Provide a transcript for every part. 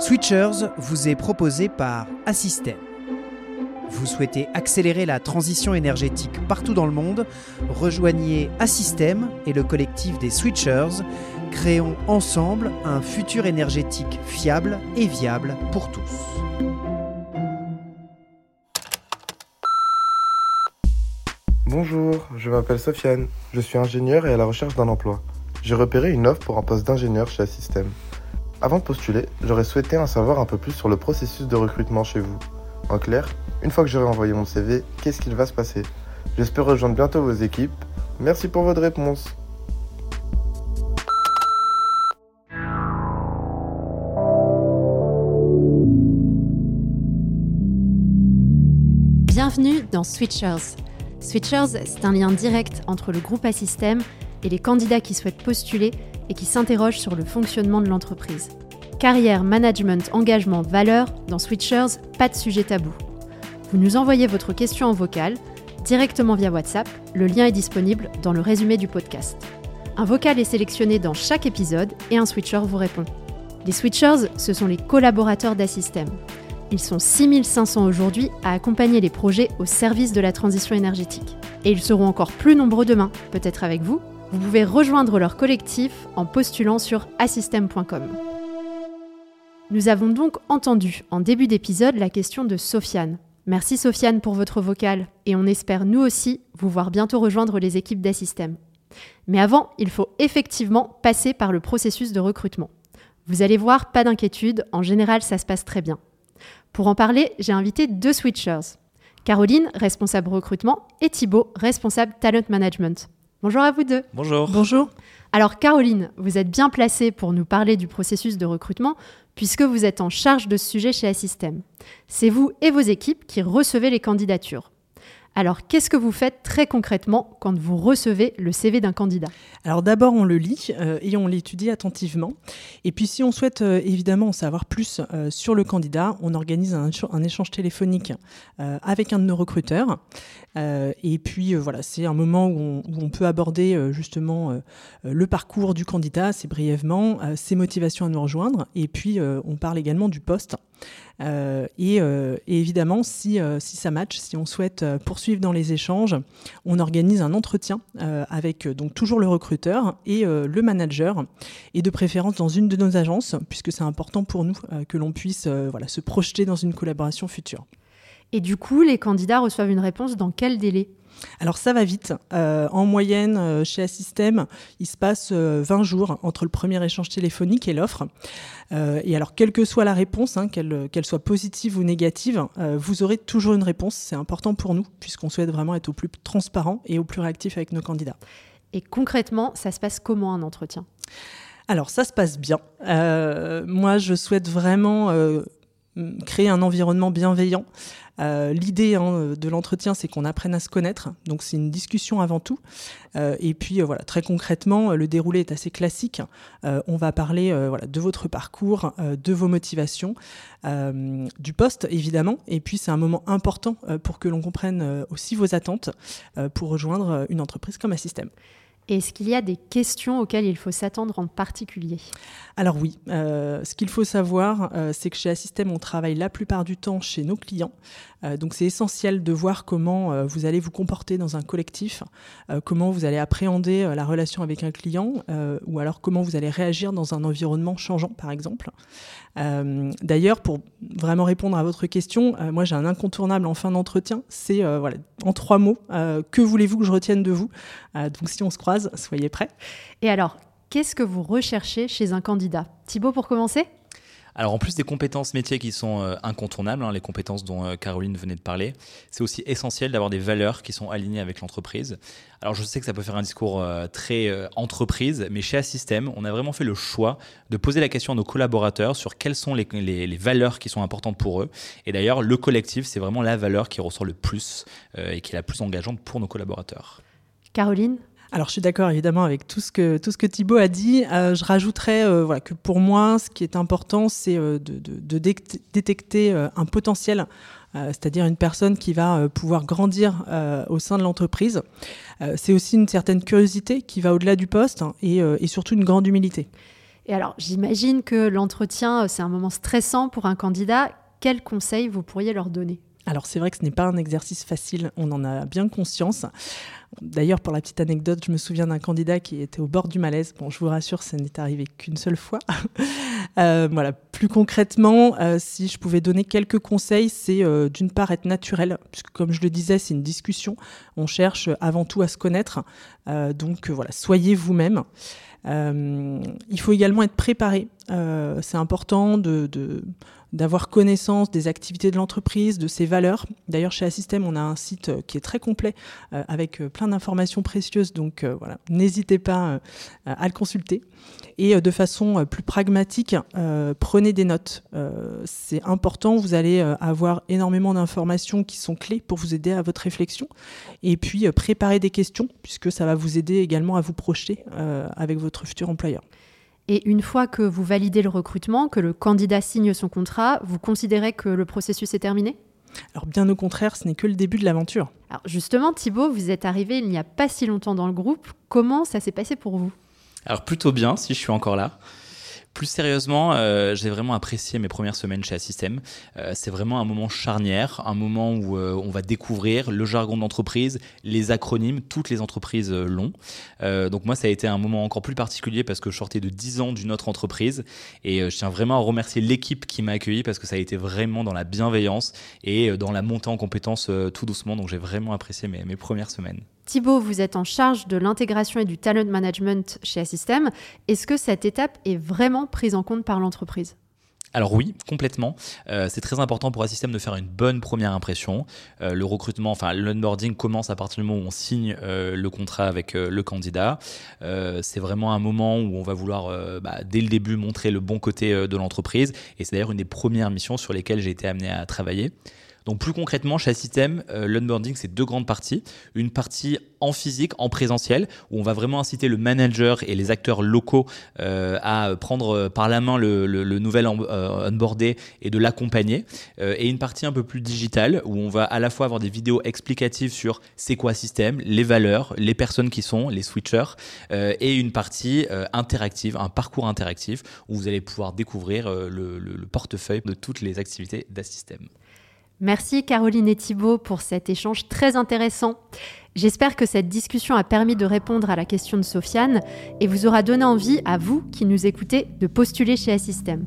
Switchers vous est proposé par Assystem. Vous souhaitez accélérer la transition énergétique partout dans le monde? Rejoignez Assystem et le collectif des Switchers. Créons ensemble un futur énergétique fiable et viable pour tous. Bonjour, je m'appelle Sofiane. Je suis ingénieur et à la recherche d'un emploi. J'ai repéré une offre pour un poste d'ingénieur chez Assystem. Avant de postuler, j'aurais souhaité en savoir un peu plus sur le processus de recrutement chez vous. En clair, une fois que j'aurai envoyé mon CV, qu'est-ce qu'il va se passer? J'espère rejoindre bientôt vos équipes. Merci pour votre réponse. Bienvenue dans Switchers. Switchers, c'est un lien direct entre le groupe Assystem et les candidats qui souhaitent postuler et qui s'interrogent sur le fonctionnement de l'entreprise. Carrière, management, engagement, valeur, dans Switchers, pas de sujet tabou. Vous nous envoyez votre question en vocal directement via WhatsApp, le lien est disponible dans le résumé du podcast. Un vocal est sélectionné dans chaque épisode et un switcher vous répond. Les switchers, ce sont les collaborateurs d'Assystem. Ils sont 6500 aujourd'hui à accompagner les projets au service de la transition énergétique. Et ils seront encore plus nombreux demain, peut-être avec vous. Vous pouvez rejoindre leur collectif en postulant sur assystem.com. Nous avons donc entendu en début d'épisode la question de Sofiane. Merci Sofiane pour votre vocal et on espère nous aussi vous voir bientôt rejoindre les équipes d'Assystem. Mais avant, il faut effectivement passer par le processus de recrutement. Vous allez voir, pas d'inquiétude, en général ça se passe très bien. Pour en parler, j'ai invité deux switchers. Caroline, responsable recrutement, et Thibaut, responsable talent management. Bonjour à vous deux. Bonjour. Bonjour. Alors Caroline, vous êtes bien placée pour nous parler du processus de recrutement puisque vous êtes en charge de ce sujet chez Assystem. C'est vous et vos équipes qui recevez les candidatures. Alors, qu'est-ce que vous faites très concrètement quand vous recevez le CV d'un candidat? Alors d'abord, on le lit euh, et on l'étudie attentivement. Et puis, si on souhaite euh, évidemment en savoir plus euh, sur le candidat, on organise un, échange téléphonique avec un de nos recruteurs. et puis, voilà, c'est un moment où on, peut aborder justement le parcours du candidat, assez brièvement, ses motivations à nous rejoindre. Et puis, on parle également du poste. Et, évidemment, si, si ça match, si on souhaite poursuivre dans les échanges, on organise un entretien avec donc toujours le recruteur et le manager, et de préférence dans une de nos agences, puisque c'est important pour nous que l'on puisse voilà, se projeter dans une collaboration future. Et du coup, les candidats reçoivent une réponse dans quel délai? Alors ça va vite. Euh, en moyenne, euh, chez Assystem, il se passe 20 euh, jours entre le premier échange téléphonique et l'offre. et alors, quelle que soit la réponse, hein, qu'elle soit positive ou négative, vous aurez toujours une réponse. C'est important pour nous, puisqu'on souhaite vraiment être au plus transparent et au plus réactif avec nos candidats. Et concrètement, ça se passe comment un entretien? Alors ça se passe bien. moi, je souhaite vraiment créer un environnement bienveillant euh, l'idée hein, de l'entretien, c'est qu'on apprenne à se connaître. Donc c'est une discussion avant tout. Euh, et puis euh, voilà, très concrètement, le déroulé est assez classique. on va parler de votre parcours, de vos motivations, du poste évidemment. Et puis c'est un moment important pour que l'on comprenne aussi vos attentes pour rejoindre une entreprise comme Assystem. Est-ce qu'il y a des questions auxquelles il faut s'attendre en particulier? Alors oui, euh, ce qu'il faut savoir, euh, c'est que chez Assystem, on travaille la plupart du temps chez nos clients. Euh, donc c'est essentiel de voir comment vous allez vous comporter dans un collectif, comment vous allez appréhender la relation avec un client, ou alors comment vous allez réagir dans un environnement changeant, par exemple. D'ailleurs, pour vraiment répondre à votre question, moi j'ai un incontournable en fin d'entretien, c'est voilà, en trois mots, que voulez-vous que je retienne de vous? Donc si on se croise, soyez prêts. Et alors, qu'est-ce que vous recherchez chez un candidat? Thibaut, pour commencer? Alors en plus des compétences métiers qui sont euh, incontournables, hein, les compétences dont euh, Caroline venait de parler, c'est aussi essentiel d'avoir des valeurs qui sont alignées avec l'entreprise. Alors je sais que ça peut faire un discours euh, très entreprise, mais chez Assystem, on a vraiment fait le choix de poser la question à nos collaborateurs sur quelles sont les, les valeurs qui sont importantes pour eux. Et d'ailleurs, le collectif, c'est vraiment la valeur qui ressort le plus et qui est la plus engageante pour nos collaborateurs. Caroline? Alors, je suis d'accord évidemment avec tout ce que, tout ce que Thibaut a dit. Euh, je rajouterais euh, voilà, que pour moi, ce qui est important, c'est euh, de, de, détecter un potentiel, c'est-à-dire une personne qui va pouvoir grandir au sein de l'entreprise. c'est aussi une certaine curiosité qui va au-delà du poste hein, et, et, surtout une grande humilité. Et alors, j'imagine que l'entretien, c'est un moment stressant pour un candidat. Quels conseils vous pourriez leur donner? Alors c'est vrai que ce n'est pas un exercice facile, on en a bien conscience. D'ailleurs, pour la petite anecdote, je me souviens d'un candidat qui était au bord du malaise. Bon, je vous rassure, ça n'est arrivé qu'une seule fois. Euh, voilà. Plus concrètement, euh, si je pouvais donner quelques conseils, c'est euh, d'une part être naturel, puisque comme je le disais, c'est une discussion. On cherche avant tout à se connaître. donc voilà, soyez vous-même. il faut également être préparé. c'est important de d'avoir connaissance des activités de l'entreprise, de ses valeurs. D'ailleurs, chez Assystem, on a un site euh, qui est très complet euh, avec euh, plein d'informations précieuses. Donc voilà, n'hésitez pas à le consulter. Et de façon plus pragmatique, prenez des notes. C'est important, vous allez avoir énormément d'informations qui sont clés pour vous aider à votre réflexion. Et puis, préparez des questions, puisque ça va vous aider également à vous projeter avec votre futur employeur. Et une fois que vous validez le recrutement, que le candidat signe son contrat, vous considérez que le processus est terminé? Alors bien au contraire, ce n'est que le début de l'aventure. Alors justement, Thibaut, vous êtes arrivé il n'y a pas si longtemps dans le groupe. Comment ça s'est passé pour vous? Alors plutôt bien, si je suis encore là. Plus sérieusement, euh, j'ai vraiment apprécié mes premières semaines chez Assystem. Euh, c'est vraiment un moment charnière, un moment où euh, on va découvrir le jargon d'entreprise, les acronymes, toutes les entreprises l'ont. donc moi, ça a été un moment encore plus particulier parce que je sortais de 10 ans d'une autre entreprise et je tiens vraiment à remercier l'équipe qui m'a accueilli parce que ça a été vraiment dans la bienveillance et dans la montée en compétences tout doucement. Donc j'ai vraiment apprécié mes, mes premières semaines. Thibaut, vous êtes en charge de l'intégration et du talent management chez Assystem. Est-ce que cette étape est vraiment prise en compte par l'entreprise? Alors oui, complètement. Euh, c'est très important pour Assystem de faire une bonne première impression. Euh, le recrutement, enfin l'onboarding commence à partir du moment où on signe euh, le contrat avec le candidat. c'est vraiment un moment où on va vouloir bah, dès le début montrer le bon côté de l'entreprise. Et c'est d'ailleurs une des premières missions sur lesquelles j'ai été amené à travailler. Donc plus concrètement, chez Assystem, euh, l'onboarding, c'est deux grandes parties. Une partie en physique, en présentiel, où on va vraiment inciter le manager et les acteurs locaux euh, à prendre euh, par la main le, nouvel onboardé et de l'accompagner. et une partie un peu plus digitale, où on va à la fois avoir des vidéos explicatives sur c'est quoi System, les valeurs, les personnes qui sont, les switchers, et une partie interactive, un parcours interactif, où vous allez pouvoir découvrir le, le portefeuille de toutes les activités d'Assystem. Merci Caroline et Thibault pour cet échange très intéressant. J'espère que cette discussion a permis de répondre à la question de Sofiane et vous aura donné envie, à vous qui nous écoutez, de postuler chez Assystem.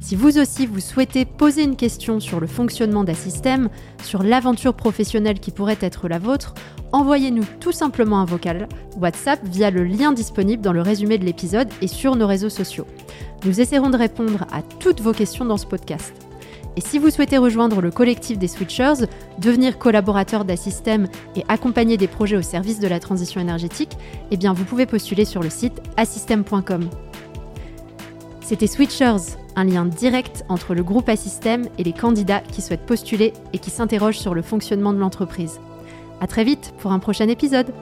Si vous aussi vous souhaitez poser une question sur le fonctionnement d'Assystem, sur l'aventure professionnelle qui pourrait être la vôtre, envoyez-nous tout simplement un vocal WhatsApp via le lien disponible dans le résumé de l'épisode et sur nos réseaux sociaux. Nous essaierons de répondre à toutes vos questions dans ce podcast. Et si vous souhaitez rejoindre le collectif des Switchers, devenir collaborateur d'Assystem et accompagner des projets au service de la transition énergétique, eh vous pouvez postuler sur le site assystem.com. C'était Switchers, un lien direct entre le groupe Assystem et les candidats qui souhaitent postuler et qui s'interrogent sur le fonctionnement de l'entreprise. À très vite pour un prochain épisode.